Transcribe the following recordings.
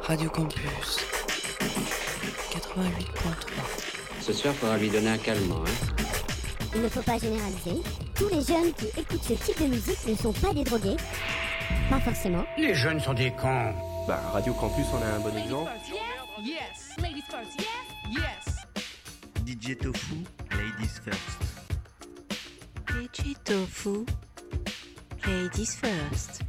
Radio Campus 88.3. Ce soir, faudra lui donner un calmant. Hein. Il ne faut pas généraliser. Tous les jeunes qui écoutent ce type de musique ne sont pas des drogués. Pas forcément. Les jeunes sont des cons. Bah, Radio Campus en a un bon exemple. Yes, ladies first. Yes, yes. DJ Tofu, ladies first. DJ Tofu, ladies first.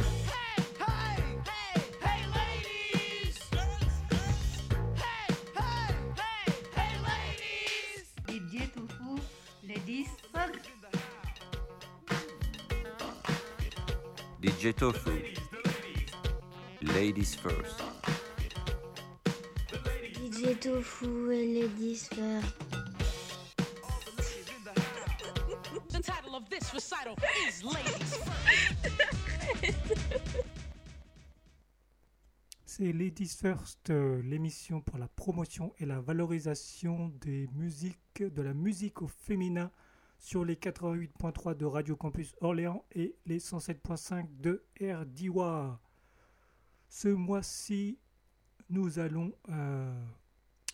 Tofu. Ladies first. DJ Tofu et Ladies First. The title of this recital is Ladies First. C'est Ladies First, euh, l'émission pour la promotion et la valorisation des musiques, de la musique au féminin sur les 88.3 de Radio Campus Orléans et les 107.5 de RDIWA. Ce mois-ci, nous allons euh,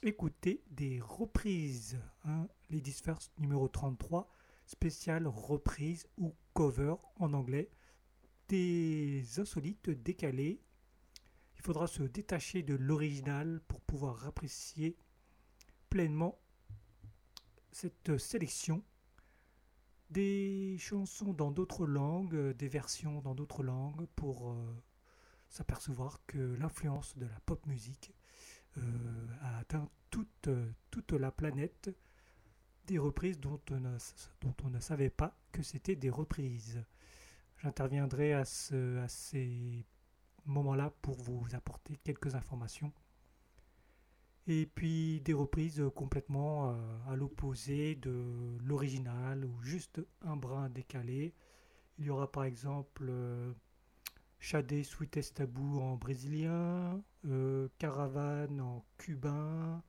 écouter des reprises. hein. Ladies First numéro 33, spécial reprise ou cover en anglais. Des insolites décalées. Il faudra se détacher de l'original pour pouvoir apprécier pleinement cette sélection des chansons dans d'autres langues, euh, des versions dans d'autres langues pour euh, s'apercevoir que l'influence de la pop musique euh, a atteint toute, euh, toute la planète des reprises dont on ne, savait pas que c'était des reprises. J'interviendrai à, ce, à ces moments-là pour vous apporter quelques informations. Et puis des reprises complètement euh, à l'opposé de l'original ou juste un brin décalé. Il y aura par exemple euh, Shadé Sweetest Taboo en brésilien, euh, Caravane en cubain.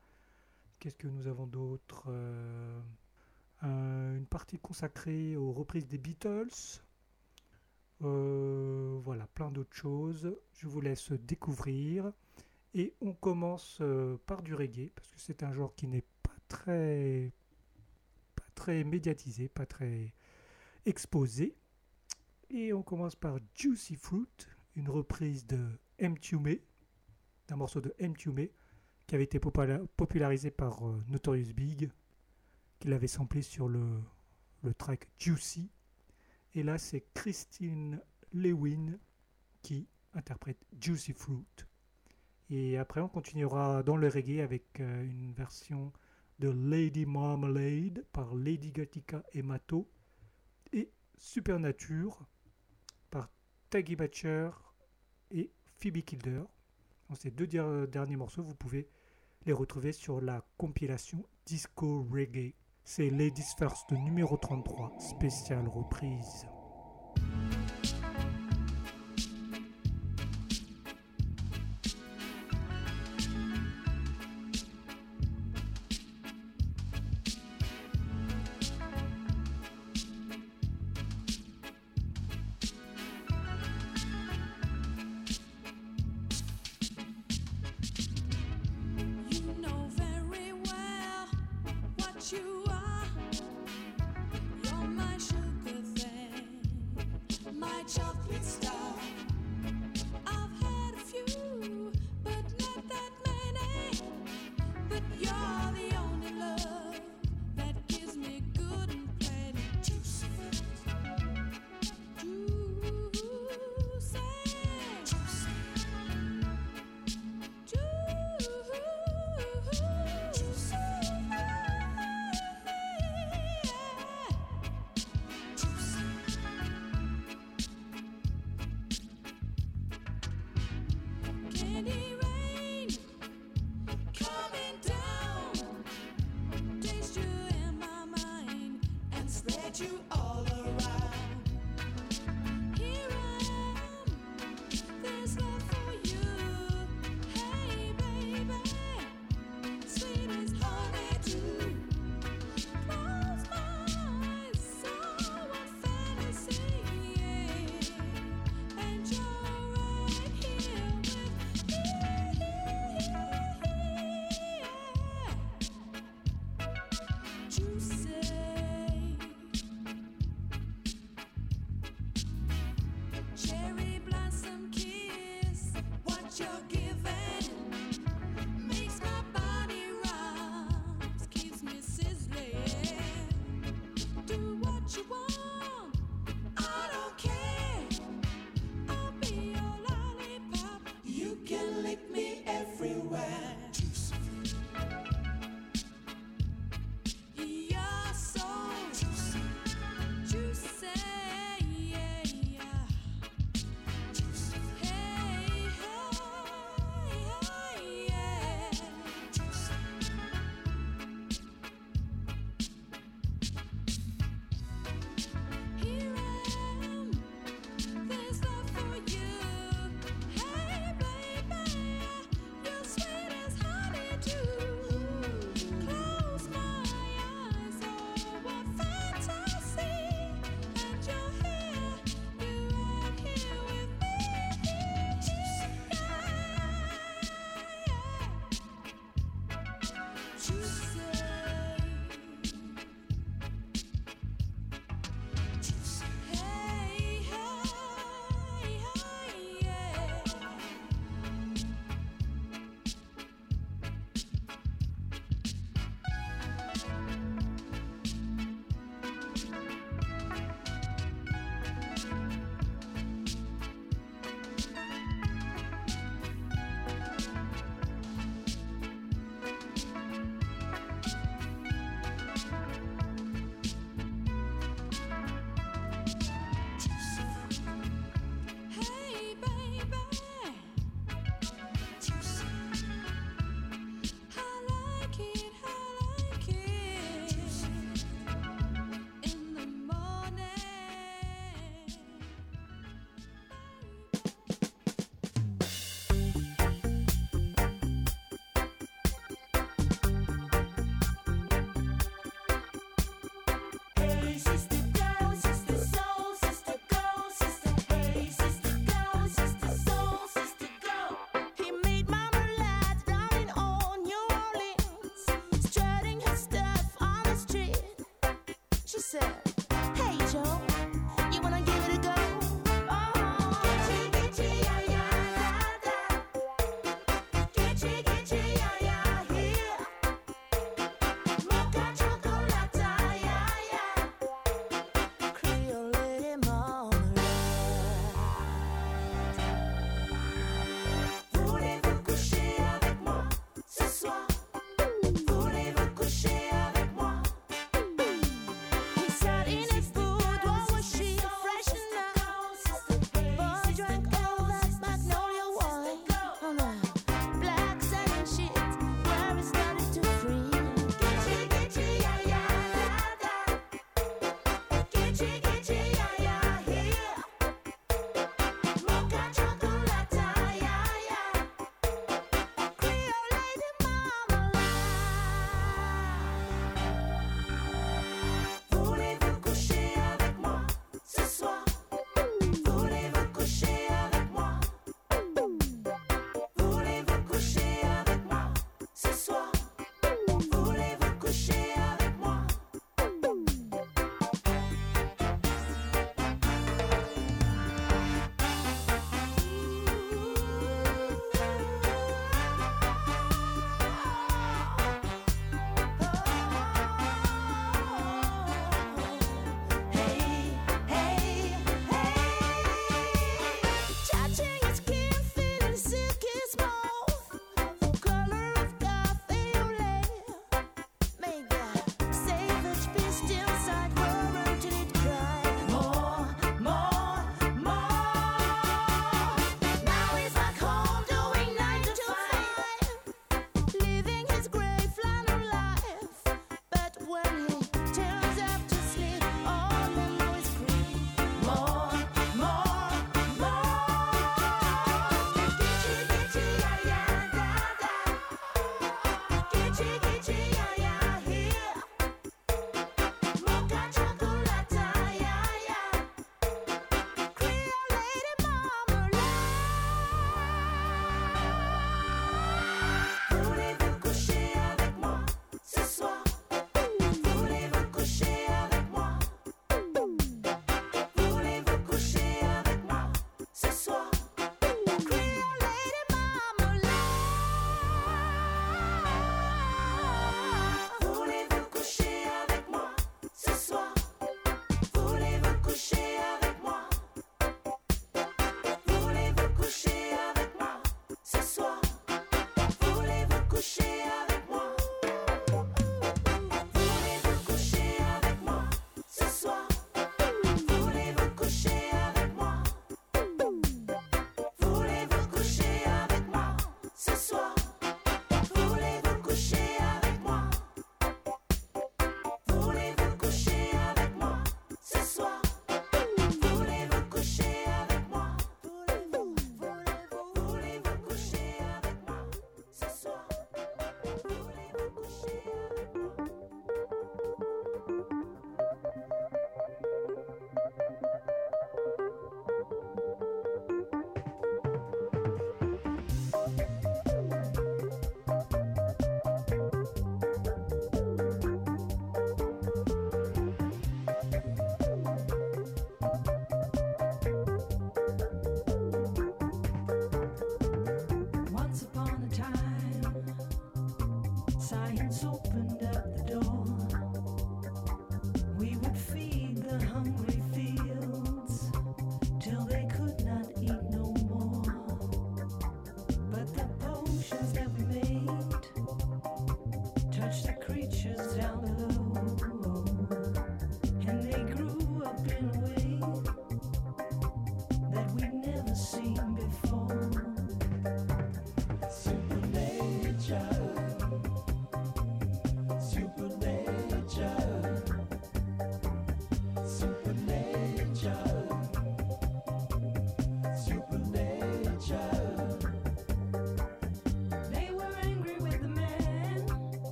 Qu'est-ce que nous avons d'autre Euh, un- Une partie consacrée aux reprises des Beatles. Euh, voilà, plein d'autres choses. Je vous laisse découvrir. Et on commence euh, par du reggae, parce que c'est un genre qui n'est pas très, pas très médiatisé, pas très exposé. Et on commence par Juicy Fruit, une reprise de M. Tume, d'un morceau de M. Tume, qui avait été popula- popularisé par euh, Notorious Big, qui l'avait samplé sur le, le track Juicy. Et là, c'est Christine Lewin qui interprète Juicy Fruit. Et après, on continuera dans le reggae avec euh, une version de Lady Marmalade par Lady Gatica et Mato et Supernature par Taggy Batcher et Phoebe Kilder. Dans ces deux der- derniers morceaux, vous pouvez les retrouver sur la compilation Disco Reggae. C'est Ladies First numéro 33, spéciale reprise.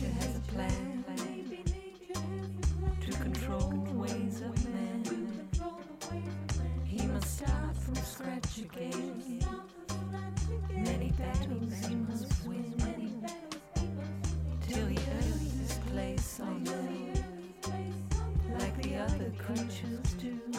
nature has a plan to control the ways of man. He must start from scratch again. Many battles he must win till he earns his place on earth, like the other creatures do.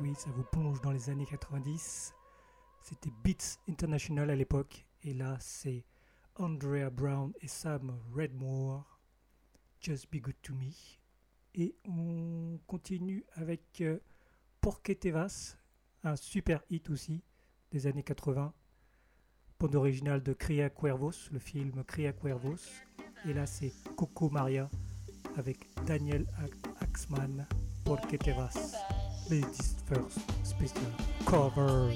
Oui, ça vous plonge dans les années 90. C'était Beats International à l'époque. Et là, c'est Andrea Brown et Sam Redmore. Just Be Good to Me. Et on continue avec euh, Porque Te Vas, un super hit aussi des années 80. Bande originale de Cria Cuervos, le film Cria Cuervos. Et là, c'est Coco Maria avec Daniel Axman, Porque te vas. Ladies First Special Cover.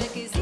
music is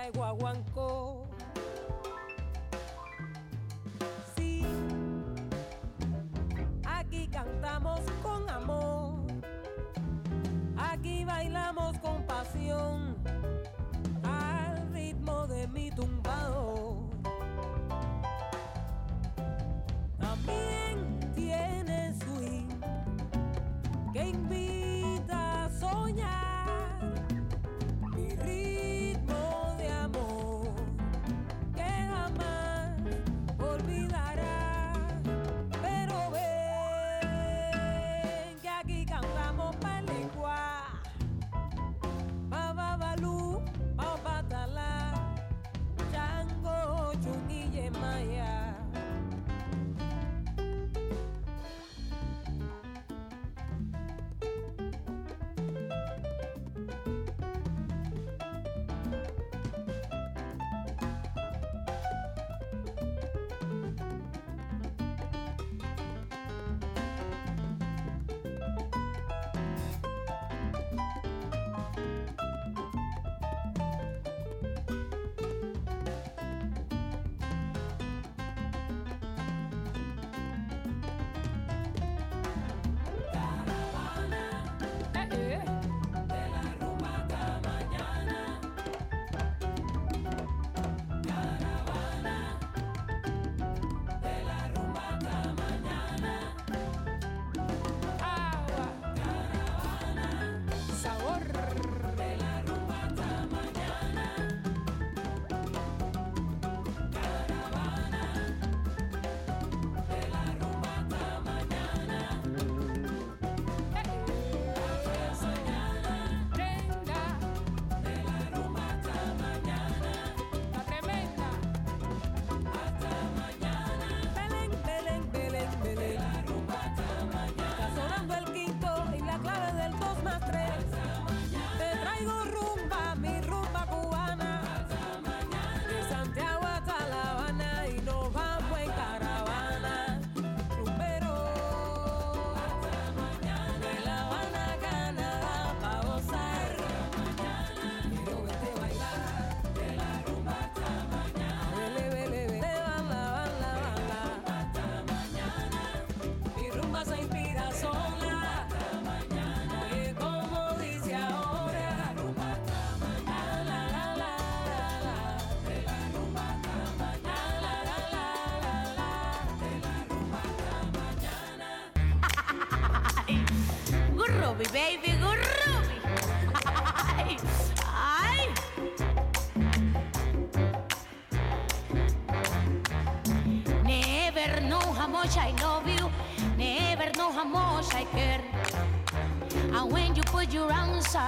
agua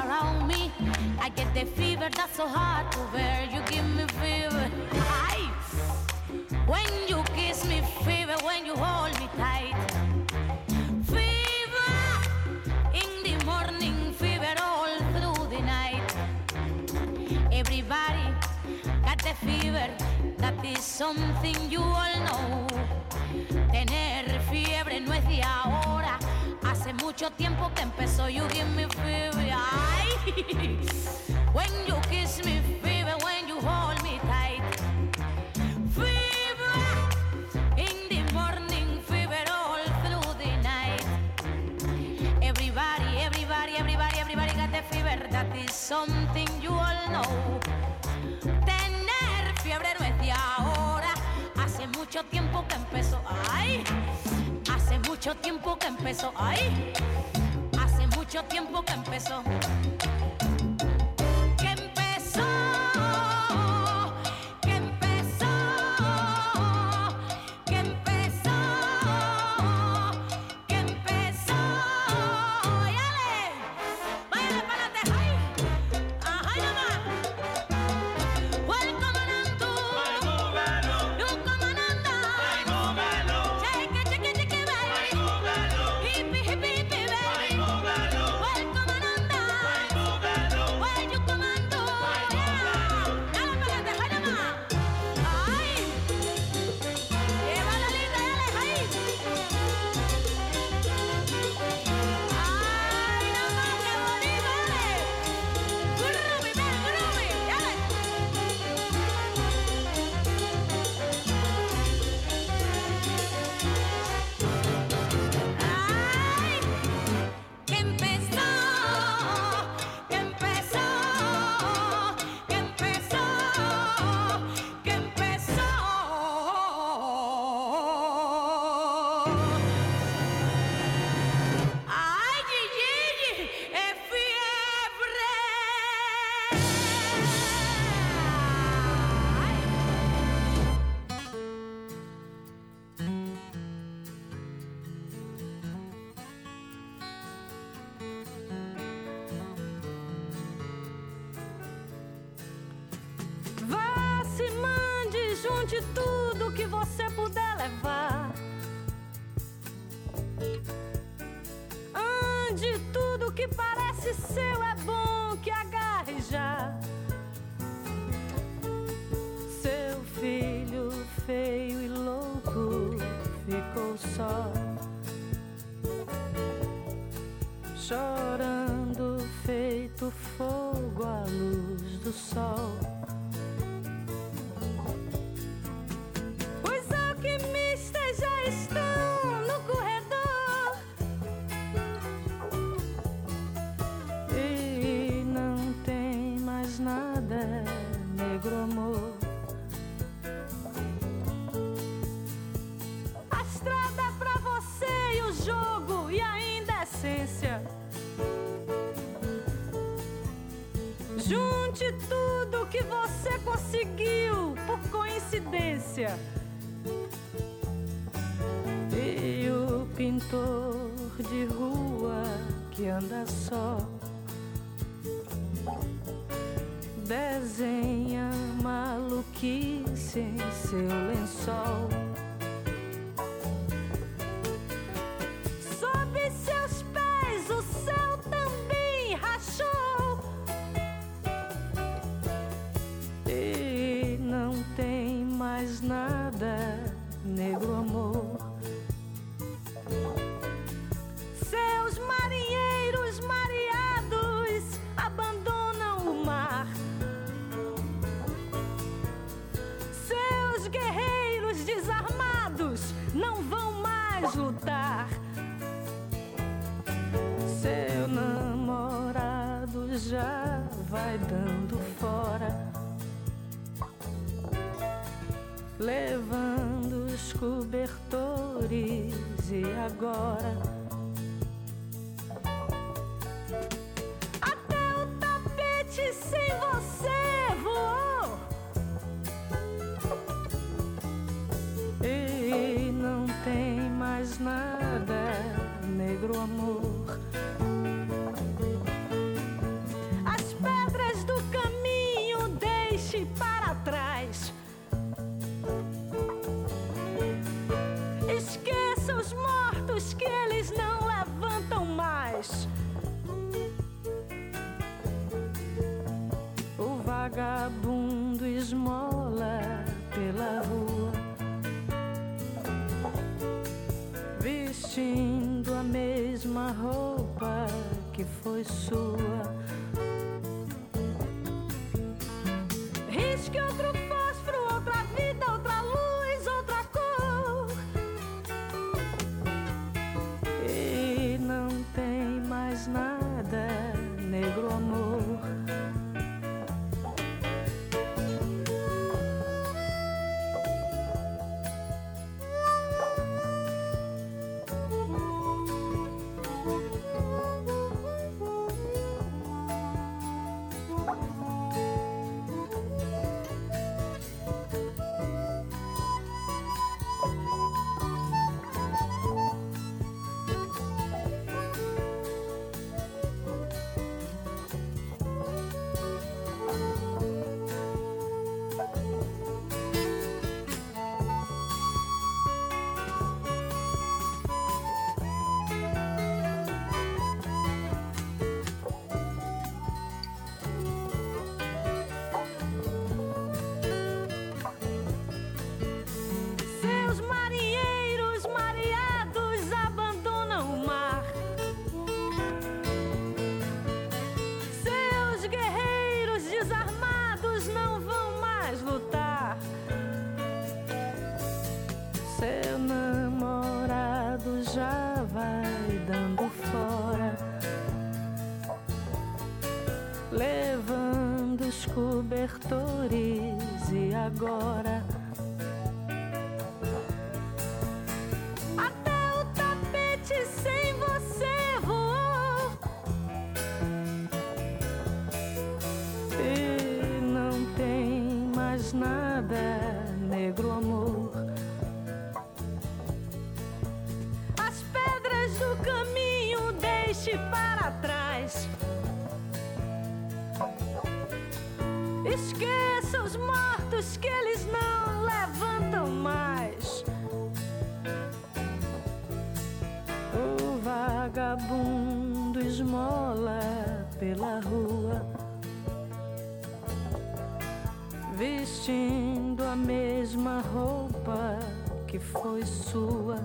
around me. I get the fever that's so hard to bear. You give me fever. Aye. When you kiss me, fever. When you hold me tight. Fever in the morning, fever all through the night. Everybody got the fever. That is something Yay! вздох диву. vagabundo esmola pela rua, vestindo a mesma roupa que foi sua.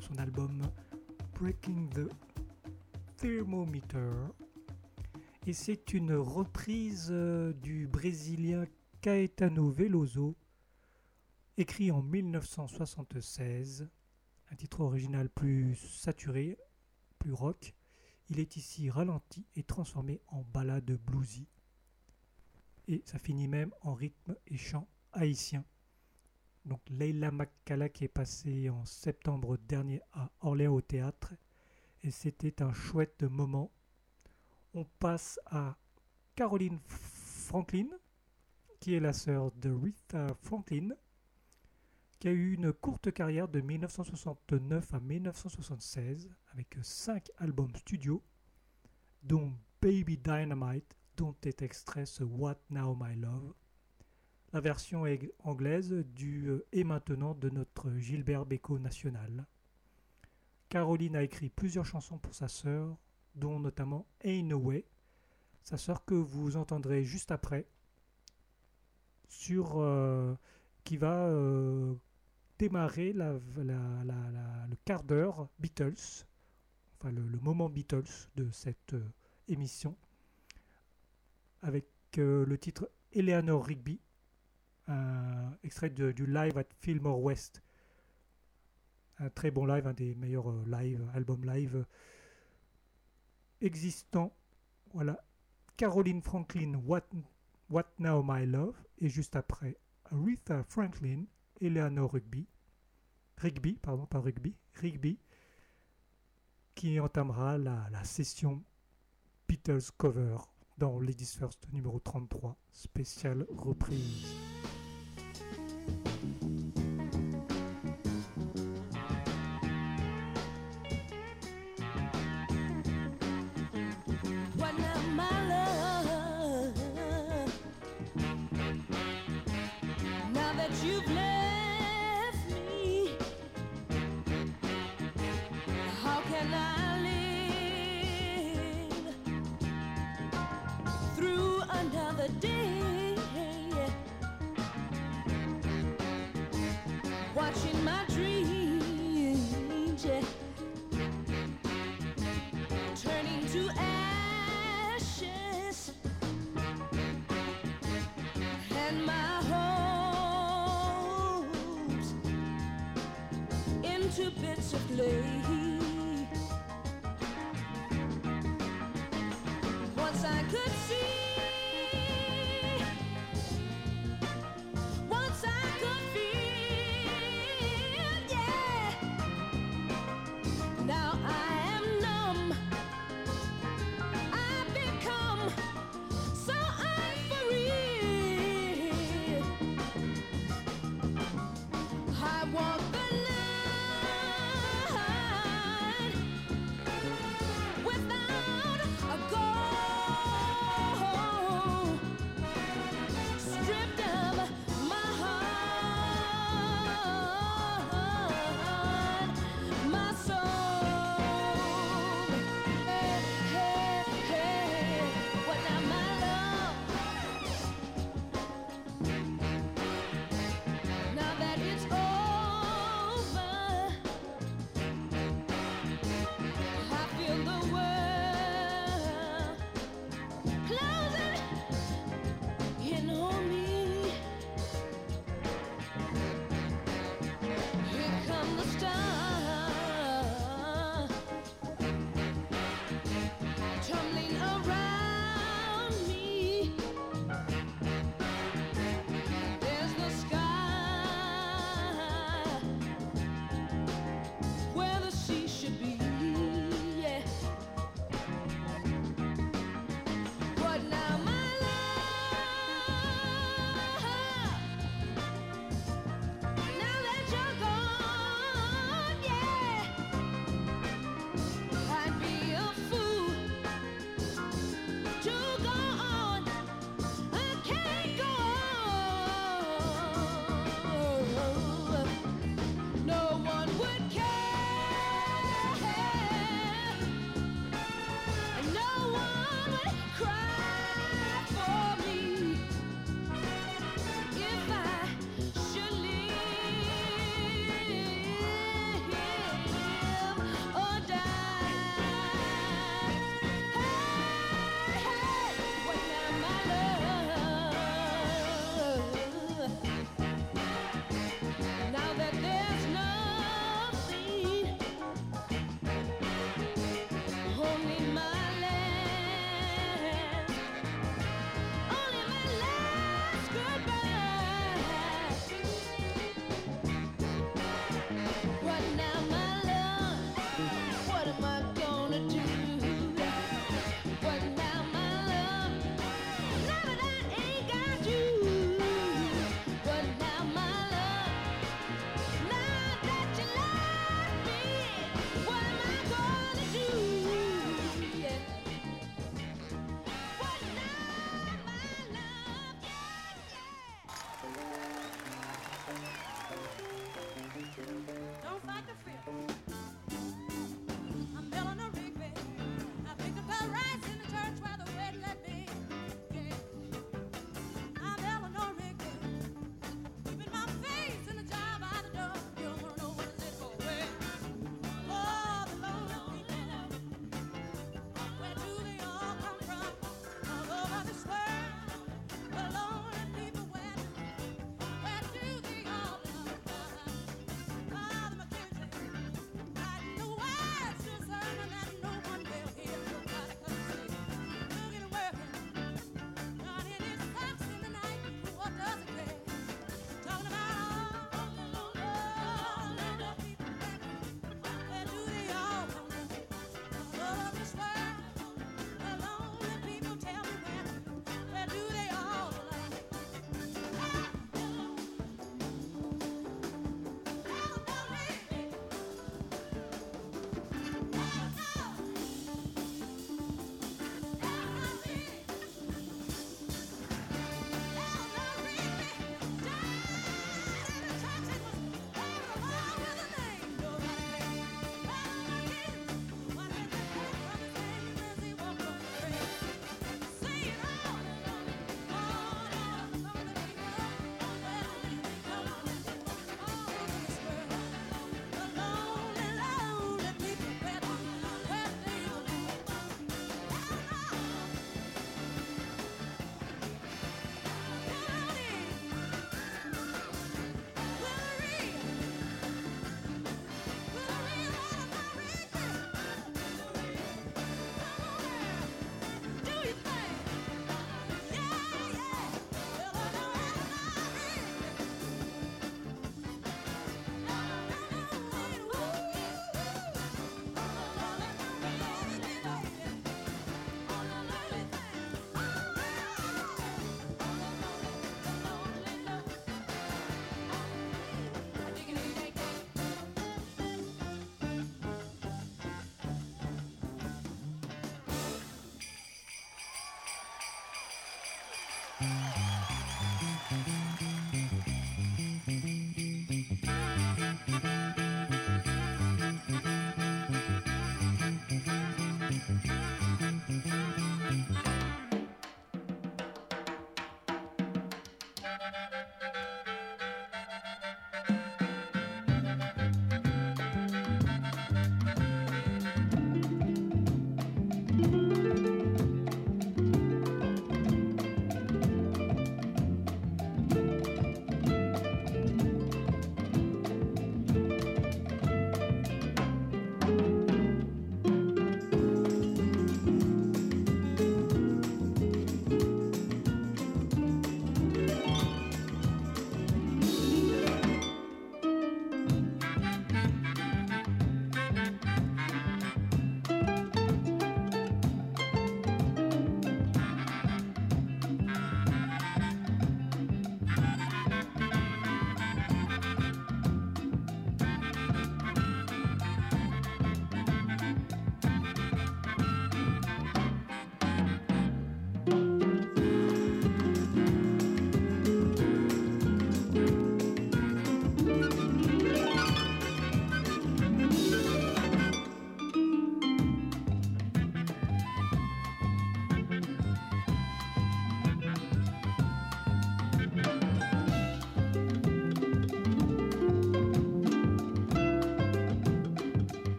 Son album Breaking the Thermometer. Et c'est une reprise euh, du brésilien Caetano Veloso, écrit en 1976, un titre original plus saturé, plus rock. Il est ici ralenti et transformé en ballade bluesy. Et ça finit même en rythme et chant haïtien. Donc Leila Makala qui est passée en septembre dernier à Orléans au théâtre. Et c'était un chouette moment. On passe à Caroline Franklin, qui est la sœur de Rita Franklin, qui a eu une courte carrière de 1969 à 1976 avec 5 albums studio, dont Baby Dynamite, dont est extrait ce What Now My Love. La version anglaise du euh, Et maintenant de notre Gilbert Bécaud national. Caroline a écrit plusieurs chansons pour sa sœur, dont notamment Ain't No Way, sa sœur que vous entendrez juste après, sur, euh, qui va euh, démarrer le quart d'heure Beatles, enfin le, moment Beatles de cette émission, avec le titre Eleanor Rigby, extrait du live at Fillmore West. Un très bon live, un des meilleurs euh, live, albums live euh, existants. Voilà. Caroline Franklin, What, Now My Love, et juste après, Aretha Franklin, Eleanor Rigby, Rigby, pardon, pas Rugby, Rigby, qui entamera la, la session Beatles Cover dans Ladies First numéro 33, spéciale reprise.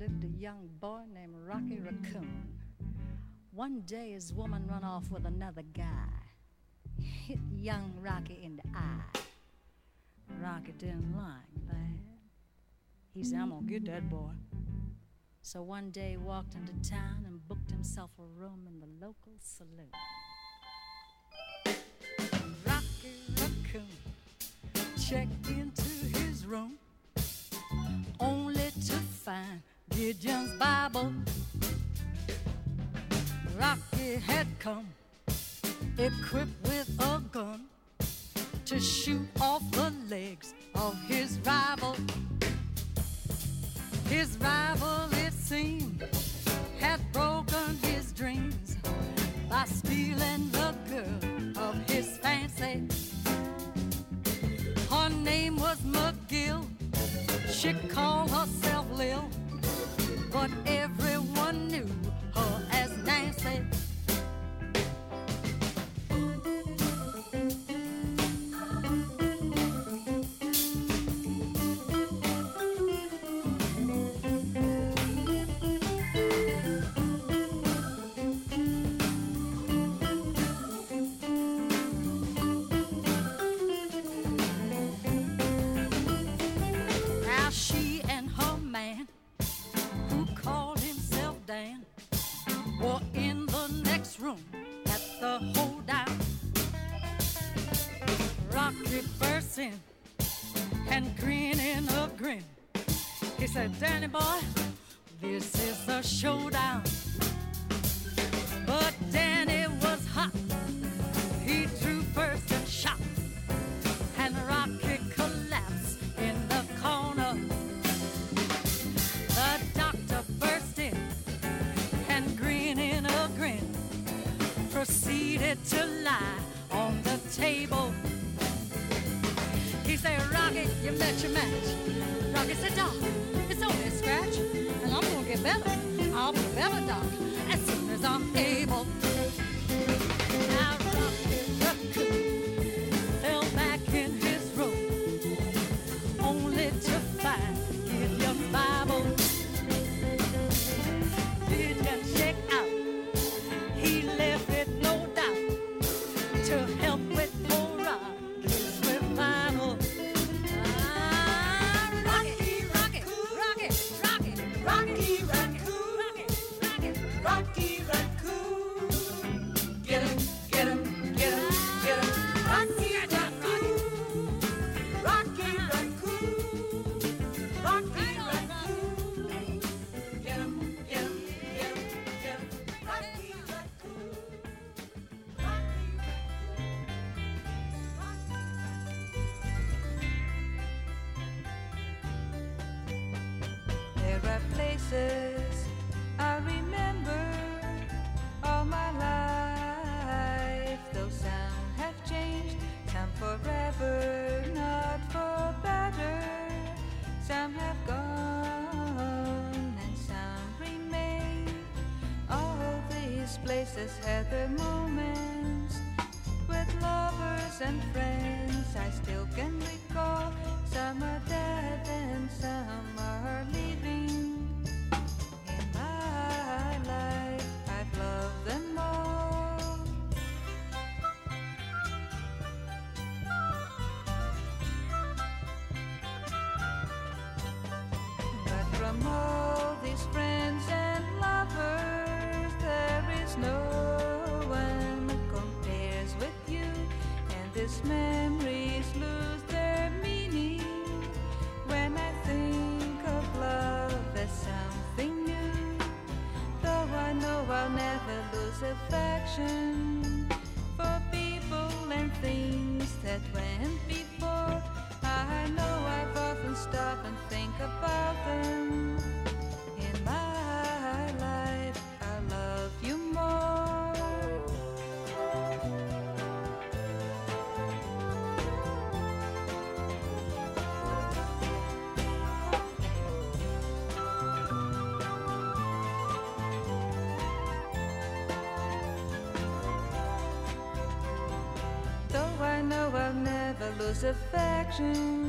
lived a young boy named Rocky Raccoon. One day his woman run off with another guy. Hit young Rocky in the eye. Rocky didn't like that. He said, I'm gonna get that boy. So one day he walked into town and booked himself a room in the local saloon. Rocky Raccoon checked into his room only to find Gideon's Bible. Rocky had come, equipped with a gun, to shoot off the legs of his rival. His rival, it seemed, had broken his dreams by stealing the girl of his fancy. Her name was McGill. She called herself Lil. But everyone knew her as Nancy. dancing and grinning a grin. He said, Danny boy, this is a showdown. But Danny your match. tomorrow close affection.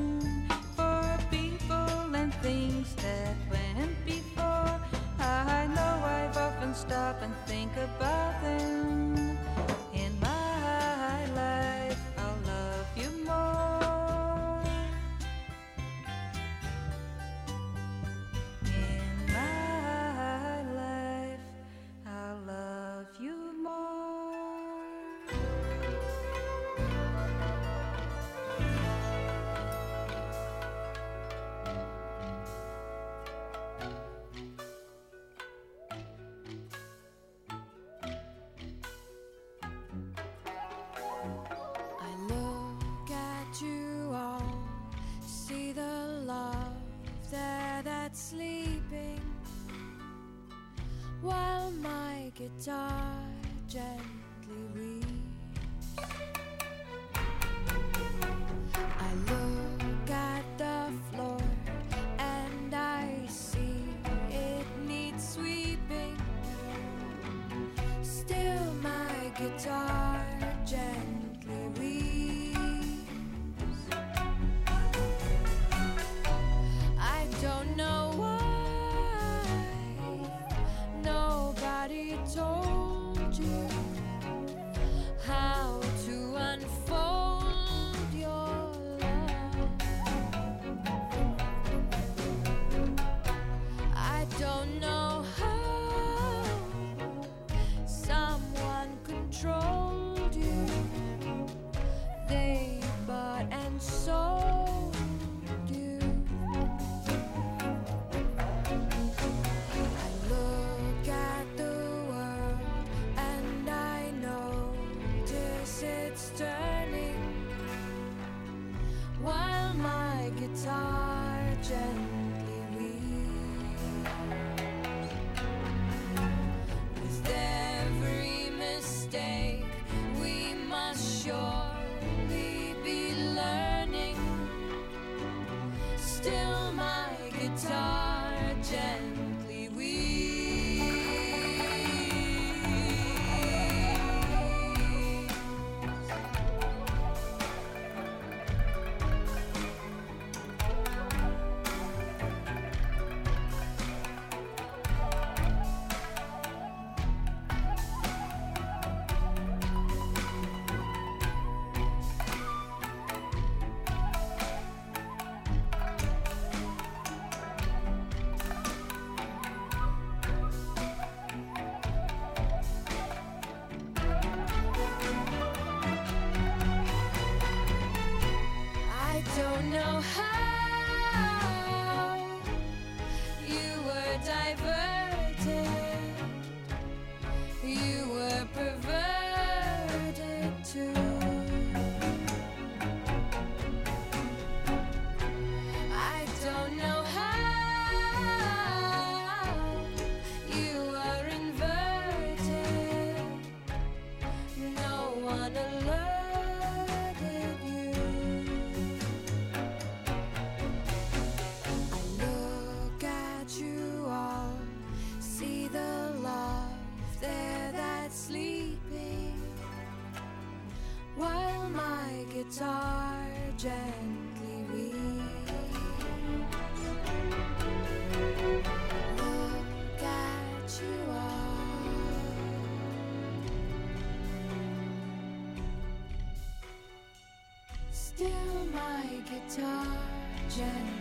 imagine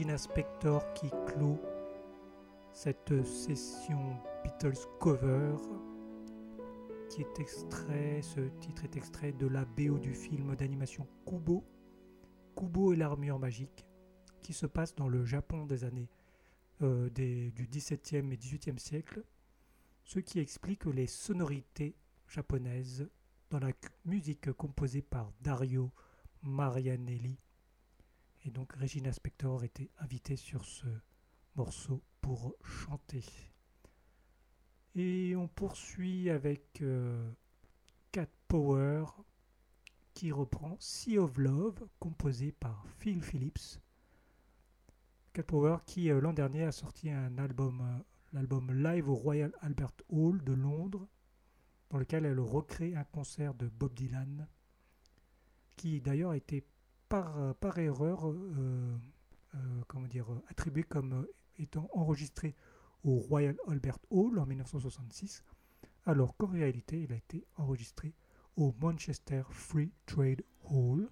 Regina Spector qui clôt cette session Beatles cover qui est extrait, ce titre est extrait de la BO du film d'animation Kubo, Kubo et l'armure magique, qui se passe dans le Japon des années euh, des- du XVIIe et XVIIIe siècle, ce qui explique les sonorités japonaises dans la musique composée par Dario Marianelli. Et donc Regina Spector était invitée sur ce morceau pour chanter. Et on poursuit avec euh, Cat Power qui reprend Sea of Love composé par Phil Phillips. Cat Power qui euh, l'an dernier a sorti un album, euh, l'album live au Royal Albert Hall de Londres dans lequel elle recrée un concert de Bob Dylan qui d'ailleurs été par, euh, par erreur euh, euh, comment attribué comme étant enregistré au Royal Albert Hall en 1966, alors qu'en réalité il a été enregistré au Manchester Free Trade Hall.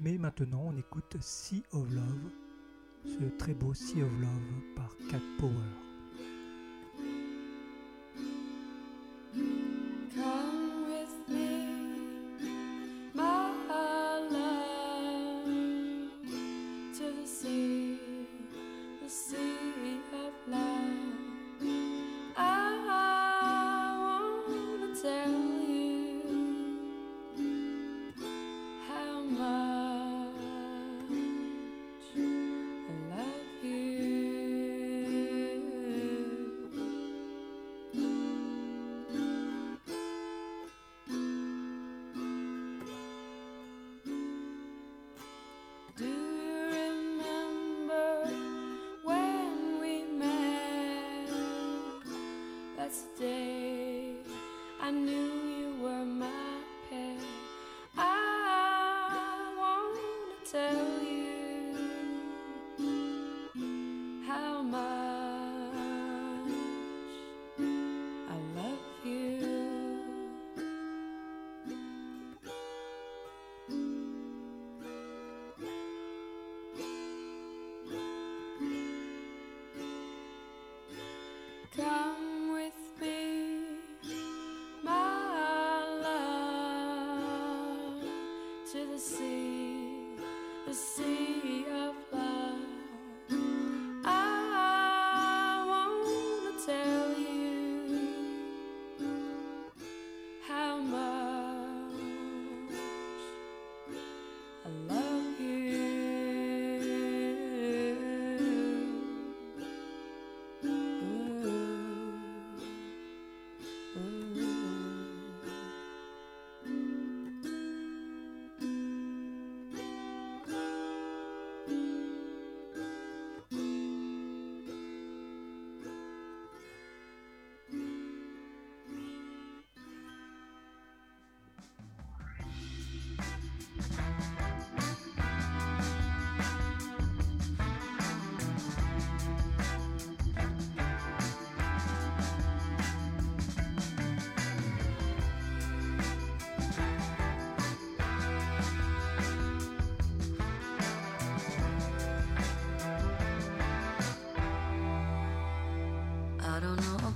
Mais maintenant on écoute Sea of Love, ce très beau Sea of Love par Cat Power.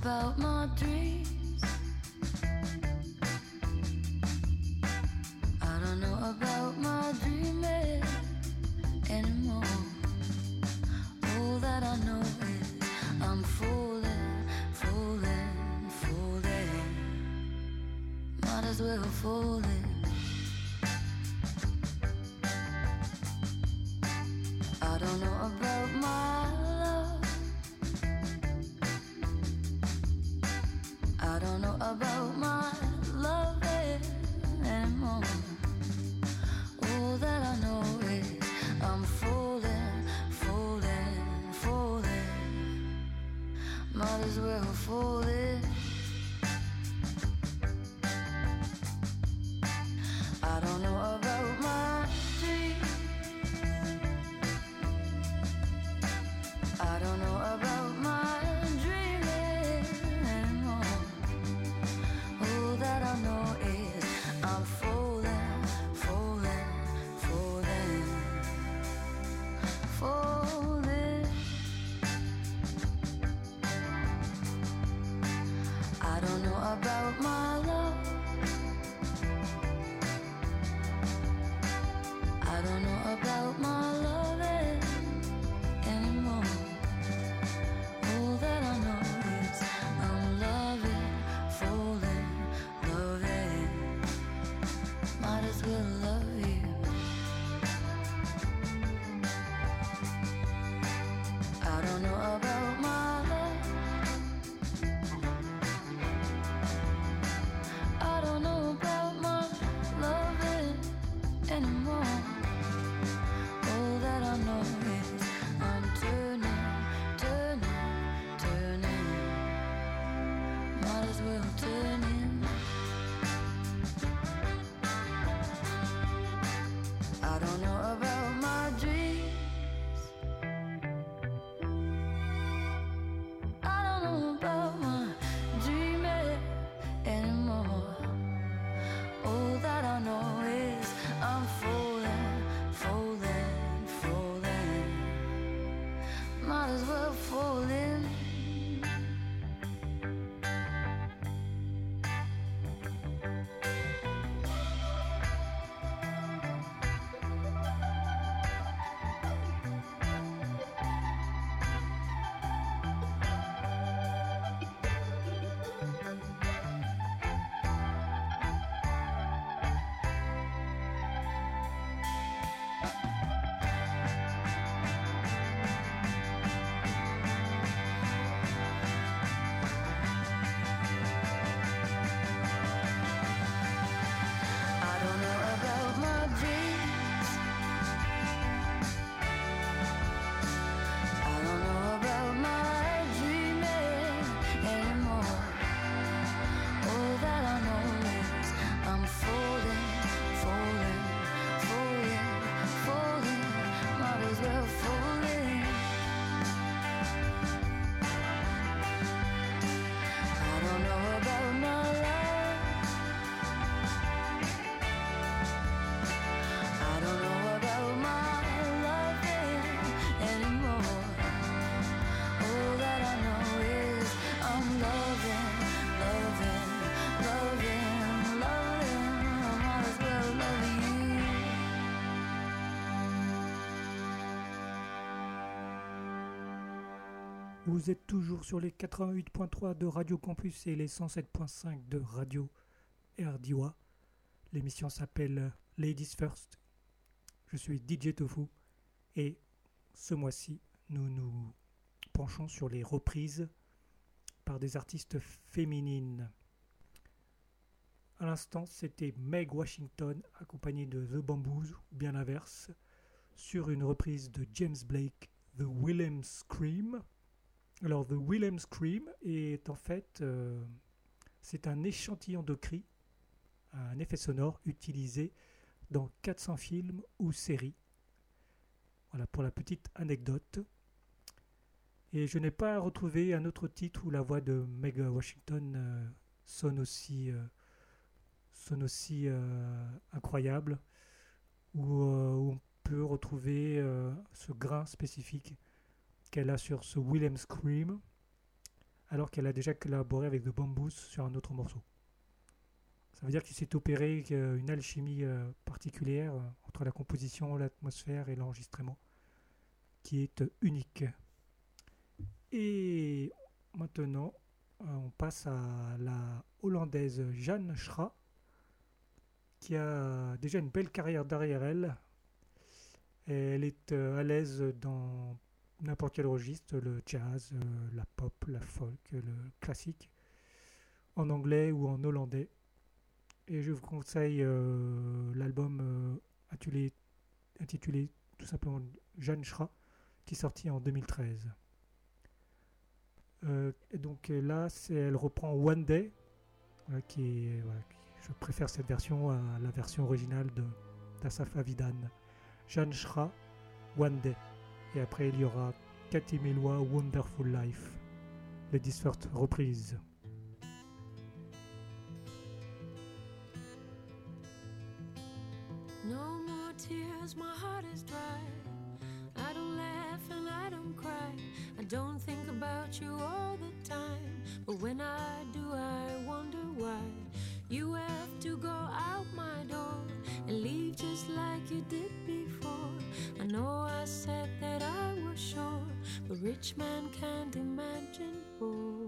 About my dreams. I don't know about my dreaming anymore. All that I know is I'm falling, falling, falling. Might as well fall in. on toujours sur les 88.3 de Radio Campus et les 107.5 de Radio RDIWA. L'émission s'appelle Ladies First. Je suis DJ Tofu et ce mois-ci, nous nous penchons sur les reprises par des artistes féminines. À l'instant, c'était Meg Washington accompagnée de The Bamboos, ou bien l'inverse, sur une reprise de James Blake, The Willem Scream. Alors, The Willem Scream est en fait, euh, c'est un échantillon de cris, un effet sonore utilisé dans 400 films ou séries. Voilà pour la petite anecdote. Et je n'ai pas retrouvé un autre titre où la voix de Meg Washington euh, sonne aussi, euh, sonne aussi incroyable, où, on peut retrouver ce grain spécifique qu'elle a sur ce Willem Scream, alors qu'elle a déjà collaboré avec The Bamboos sur un autre morceau. Ça veut dire qu'il s'est opéré euh, une alchimie euh, particulière euh, entre la composition, l'atmosphère et l'enregistrement, qui est unique. Et maintenant, on passe à la hollandaise Jeanne Schra, qui a déjà une belle carrière derrière elle. Elle est à l'aise dans n'importe quel registre, le jazz, euh, la pop, la folk, le classique, en anglais ou en hollandais. Et je vous conseille euh, l'album euh, intitulé, tout simplement Jeanne Schra, qui est sorti en 2013. Euh, et donc euh, là, elle reprend One Day, qui- je préfère cette version à la version originale de d'Asaf Avidan. Jeanne Schra, One Day. Et après, il y aura Cathy Melua Wonderful Life, les 10 reprises. No more tears, my heart is dry. I don't laugh and I don't cry. I don't think about you all the time. But when I do, I wonder why. You have to go out my door and leave just like you did before. I know I said that I was sure, but rich man can't imagine poor.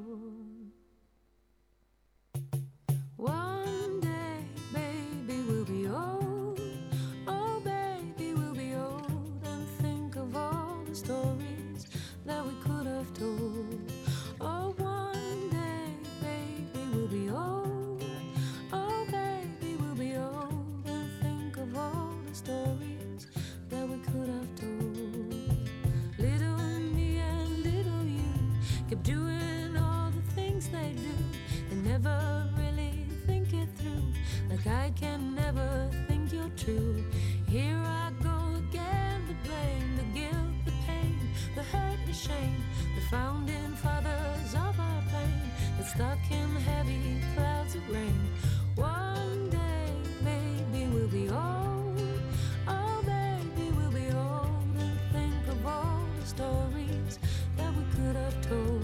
I can never think you're true. Here I go again, the blame, the guilt, the pain, the hurt, the shame, the founding fathers of our pain that stuck in heavy clouds of rain. One day, maybe we'll be old. Oh, we'll be old and think of all the stories that we could have told.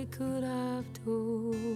we could have told.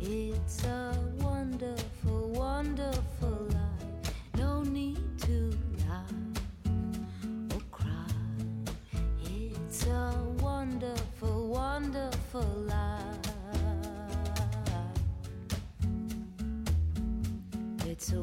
It's a wonderful, wonderful life. No need to lie or cry. It's a wonderful, wonderful life. It's a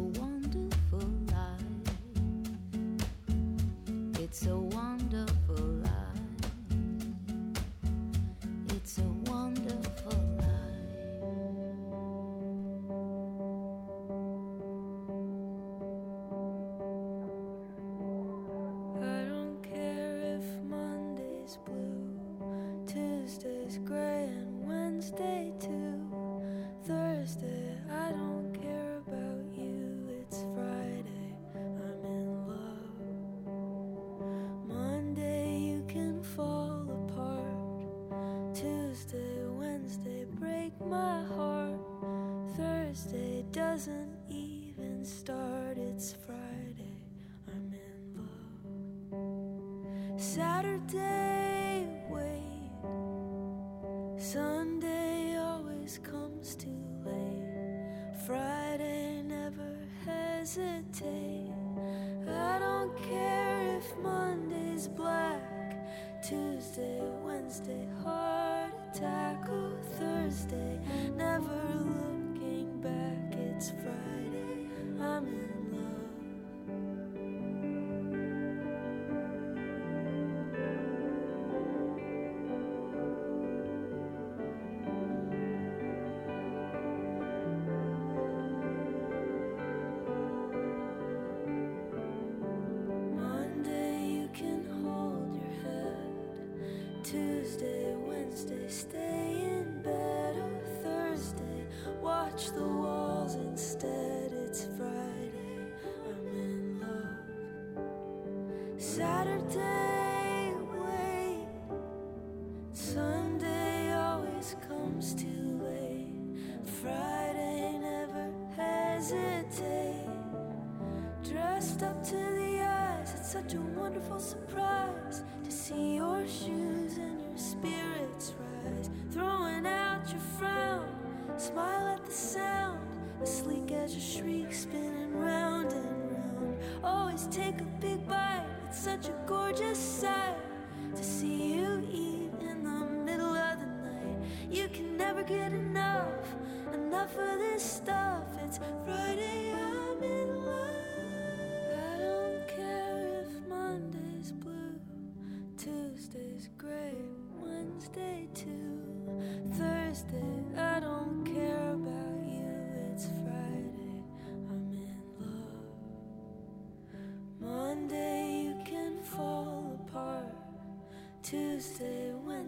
such a wonderful surprise to see your shoes and your spirits rise. Throwing out your frown, smile at the sound, as sleek as your shriek, spinning round and round. Always take a big bite, it's such a gorgeous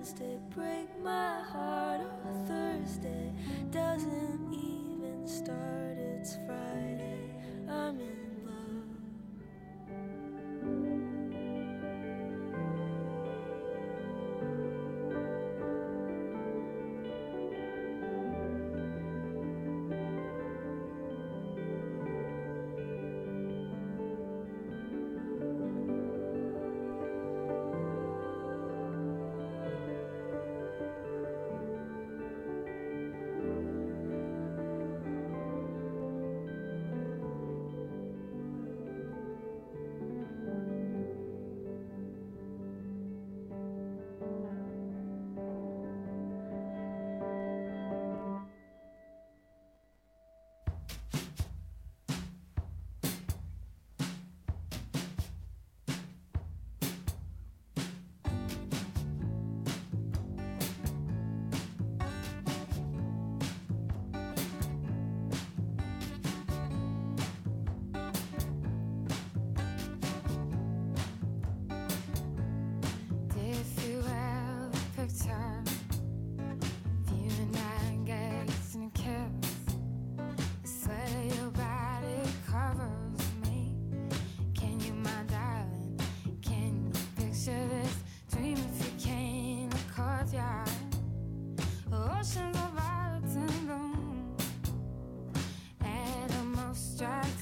Stay. break my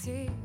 see.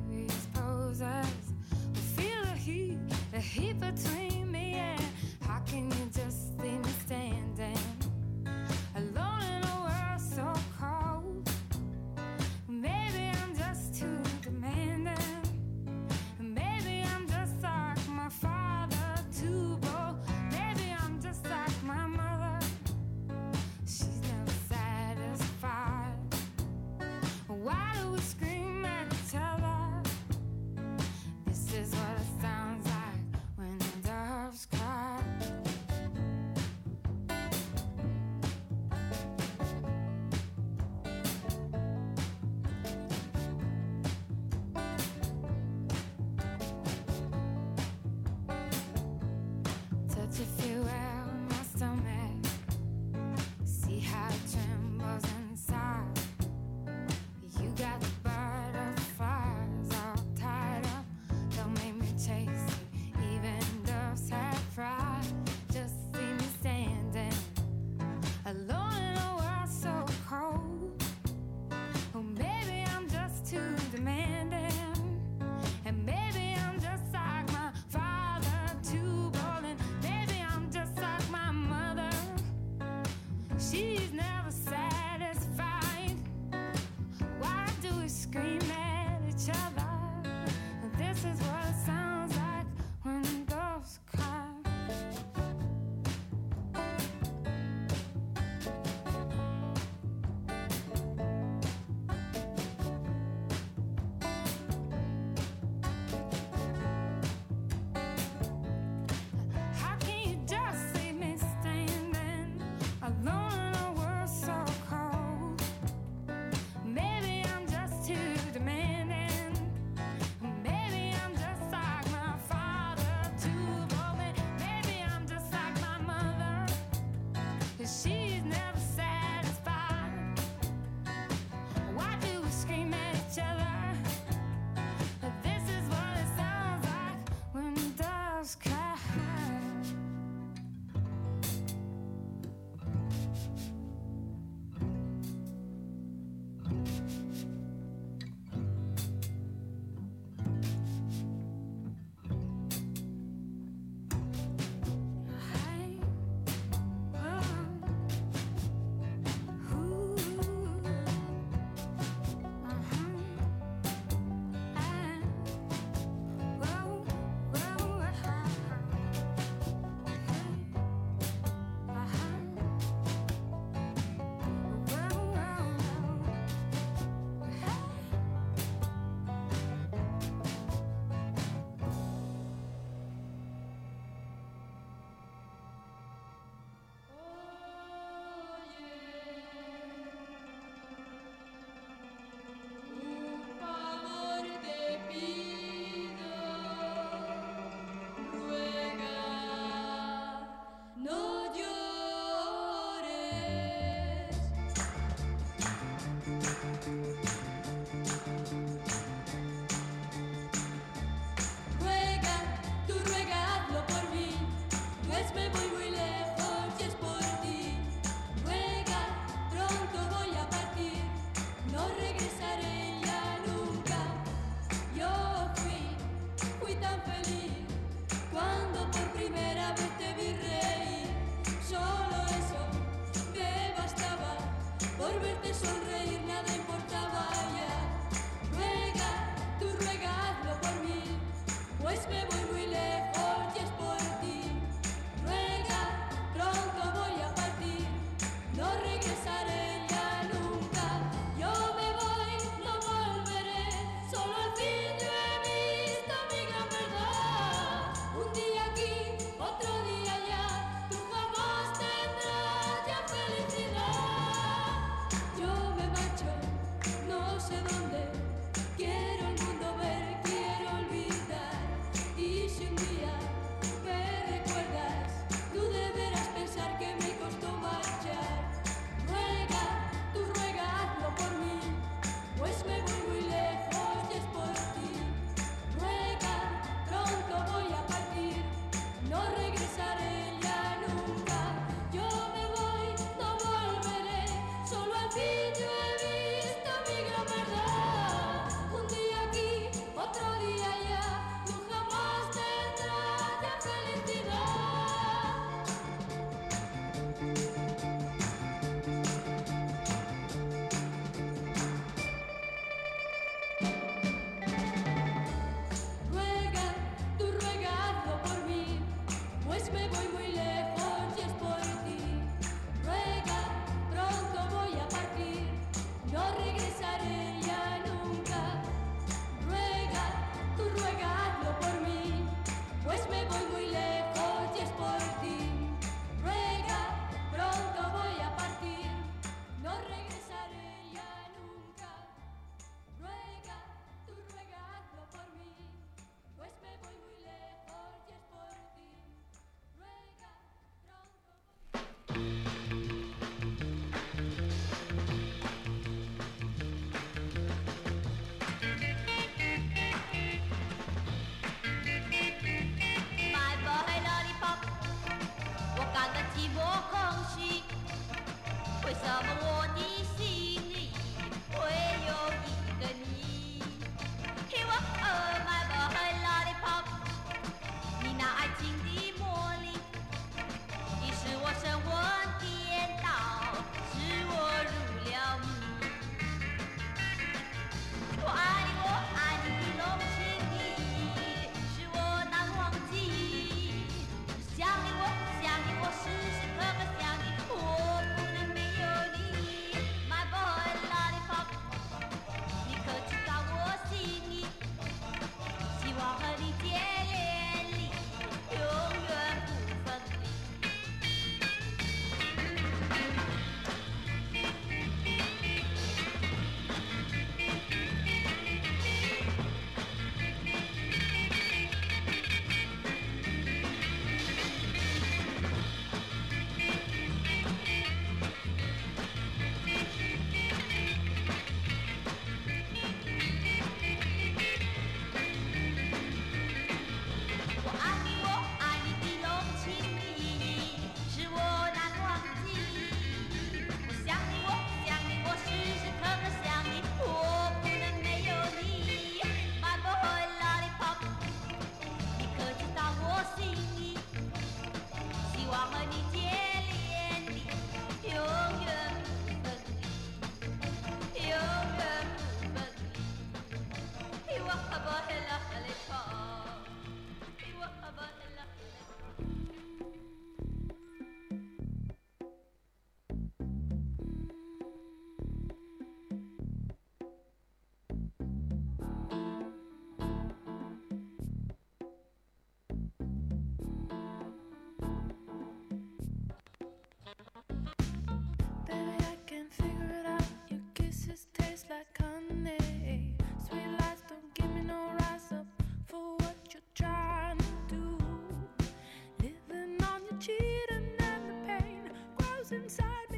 Inside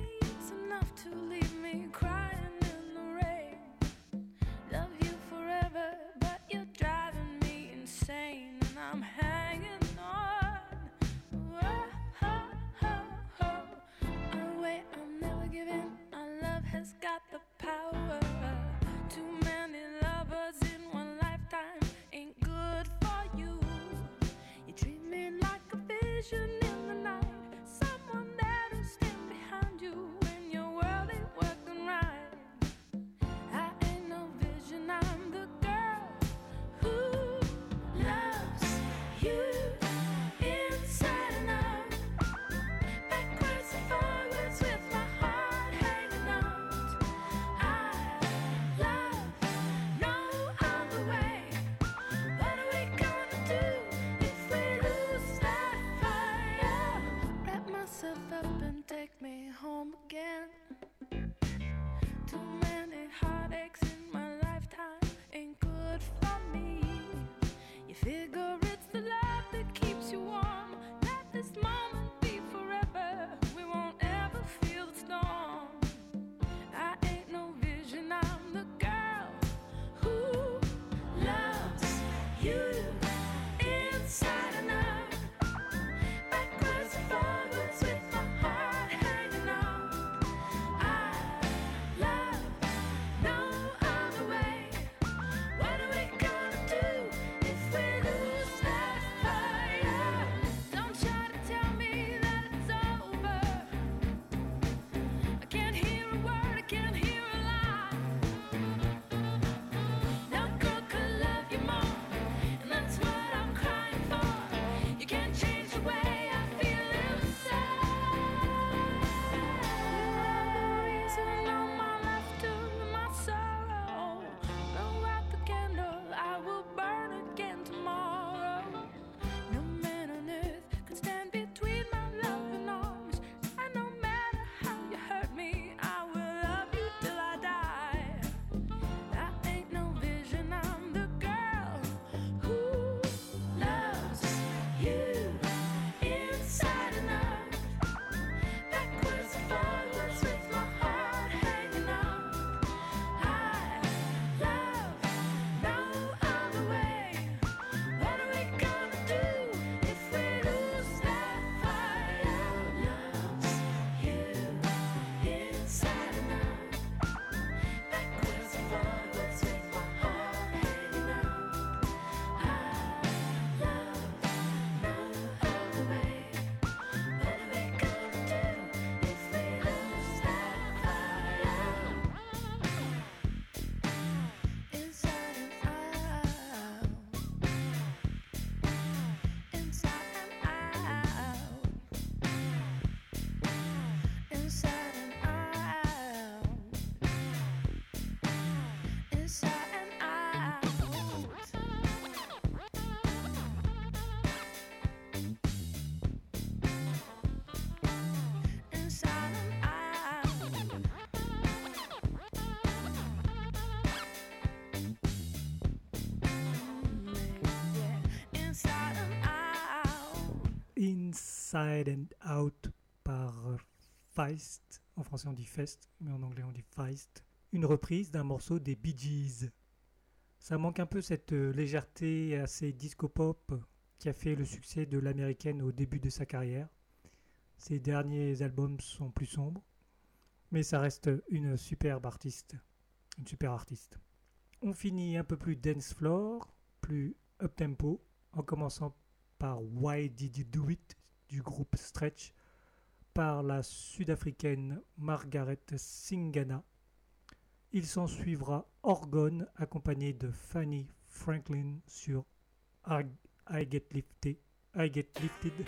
and take me home again. Inside and Out par Feist. En français on dit Fest, mais en anglais on dit Feist. Une reprise d'un morceau des Bee Gees. Ça manque un peu cette euh, légèreté assez disco-pop qui a fait le succès de l'américaine au début de sa carrière. Ses derniers albums sont plus sombres, mais ça reste une superbe artiste. Une super artiste. On finit un peu plus dance floor, plus up tempo, en commençant par Why Did You Do It du groupe Stretch par la sud-africaine Margaret Singana. Il s'en suivra Orgone accompagné de Fanny Franklin sur I, Get Lifted, I Get Lifted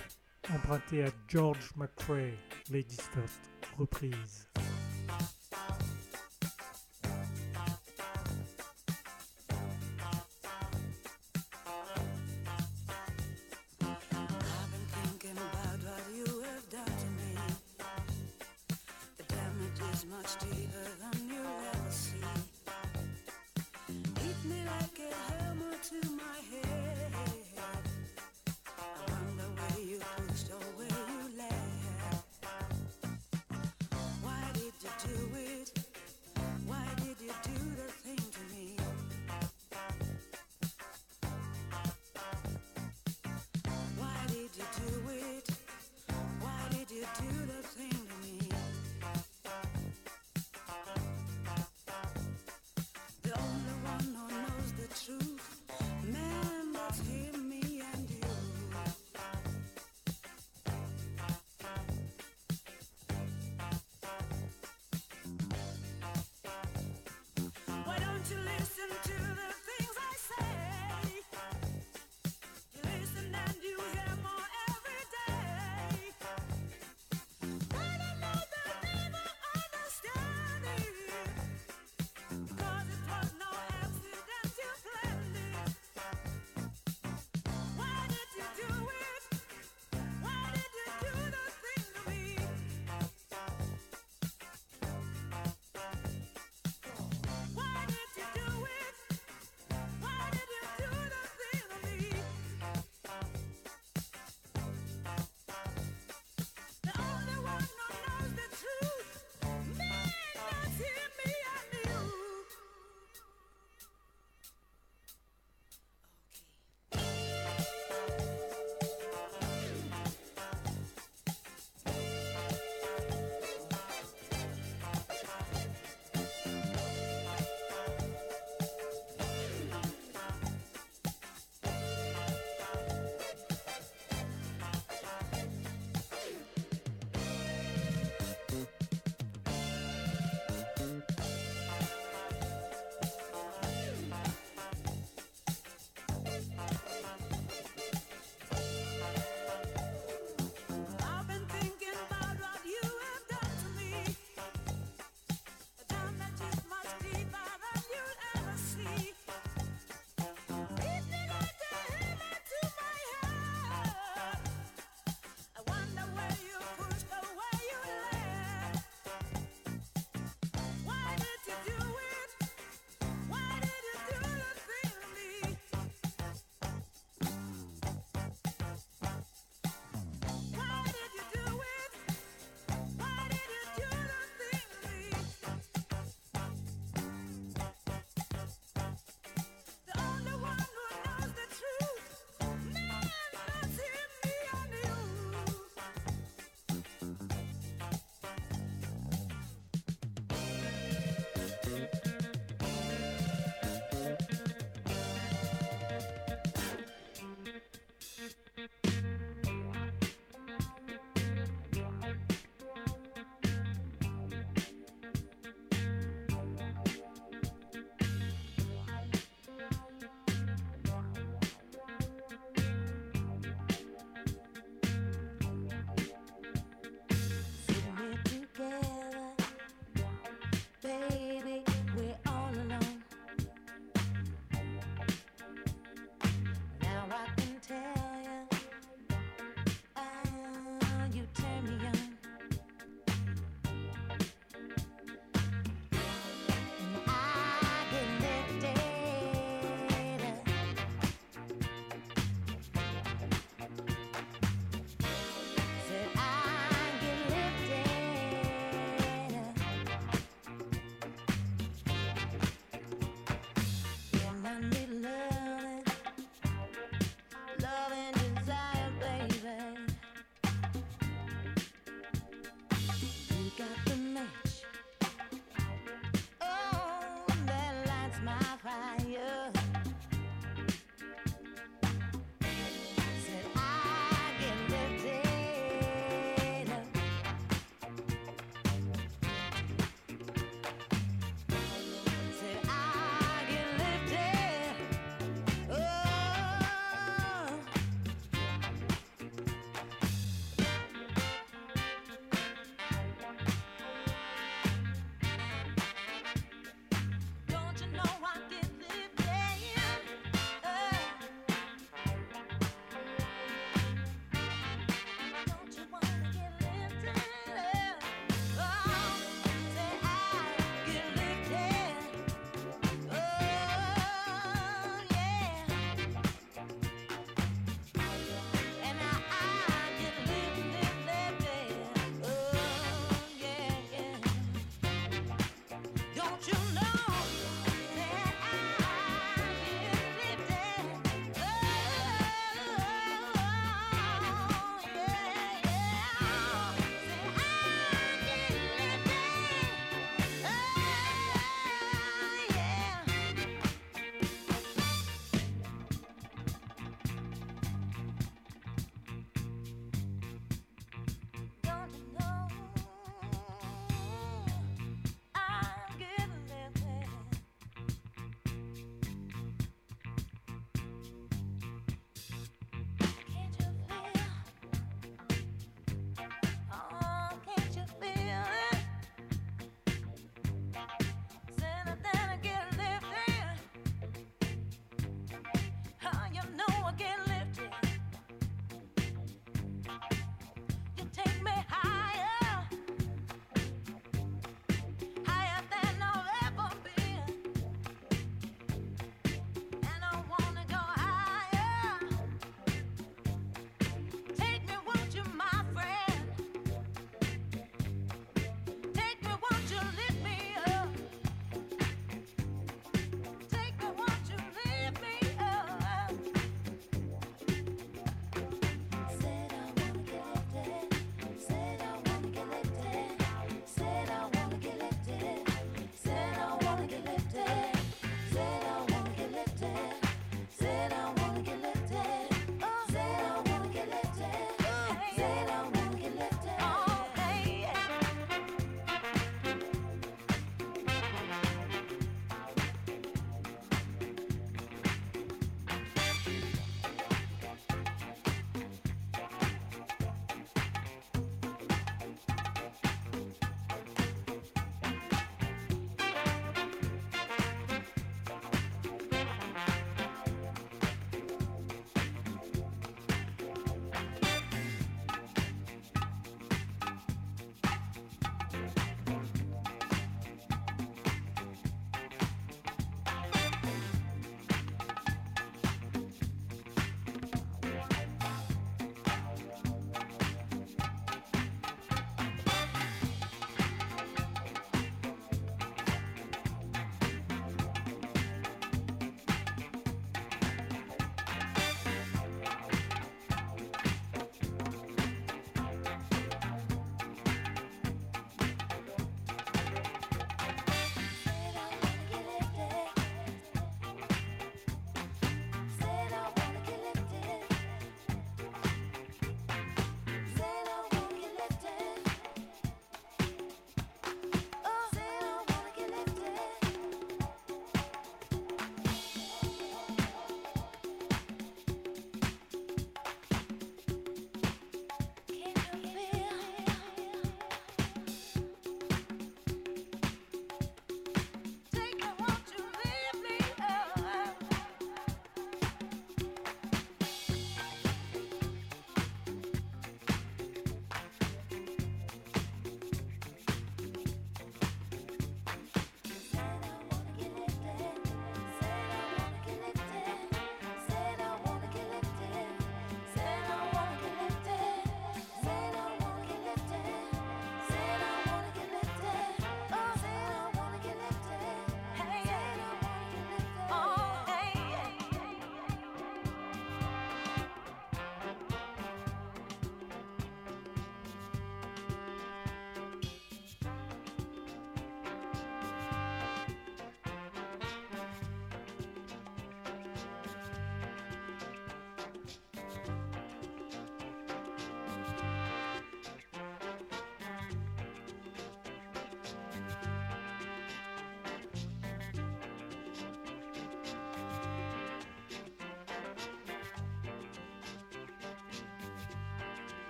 emprunté à George McRae, Ladies First, reprise.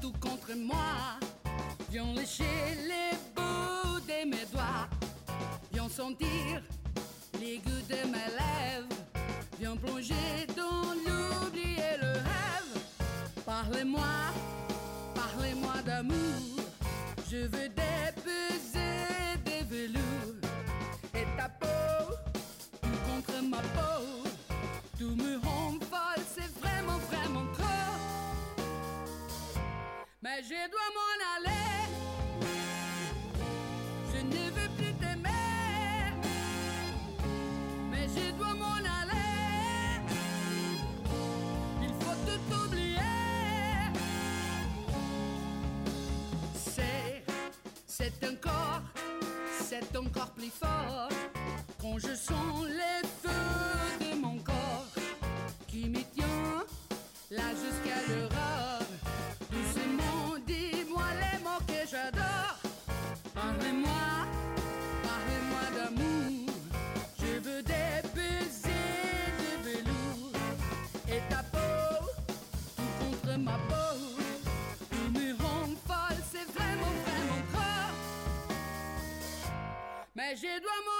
Tout contre moi. Viens lécher les bouts de mes doigts. Viens sentir les goûts de mes lèvres. Viens plonger dans l'oubli et le rêve. Parlez-moi, parlez-moi d'amour. Je veux c'est encore plus fort. Quand je sens Je dois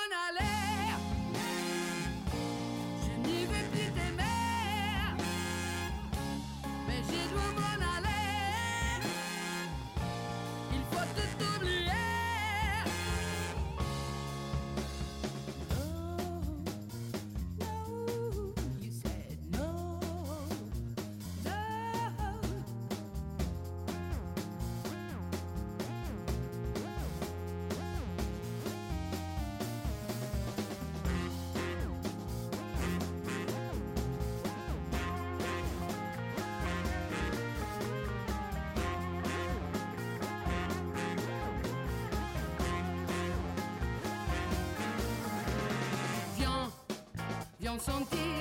viens sentir les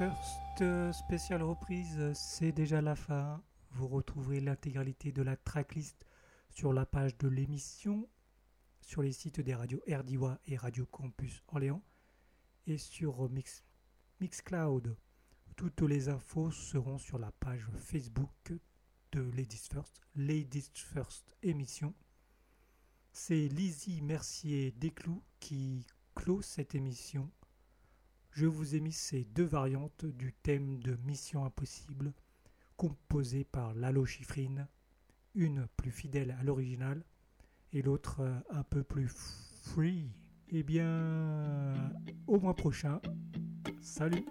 First, euh, spéciale reprise, euh, c'est déjà la fin. Vous retrouverez l'intégralité de la tracklist sur la page de l'émission, sur les sites des radios RDIWA et Radio Campus Orléans, et sur euh, Mix, Mixcloud. Toutes les infos seront sur la page Facebook de Ladies First, Ladies First émission. C'est Lizzie Mercier Desclous qui clôt cette émission. Je vous ai mis ces deux variantes du thème de Mission Impossible, composées par Lalo Schifrin, une plus fidèle à l'original et l'autre euh, un peu plus free. Eh bien, au mois prochain, salut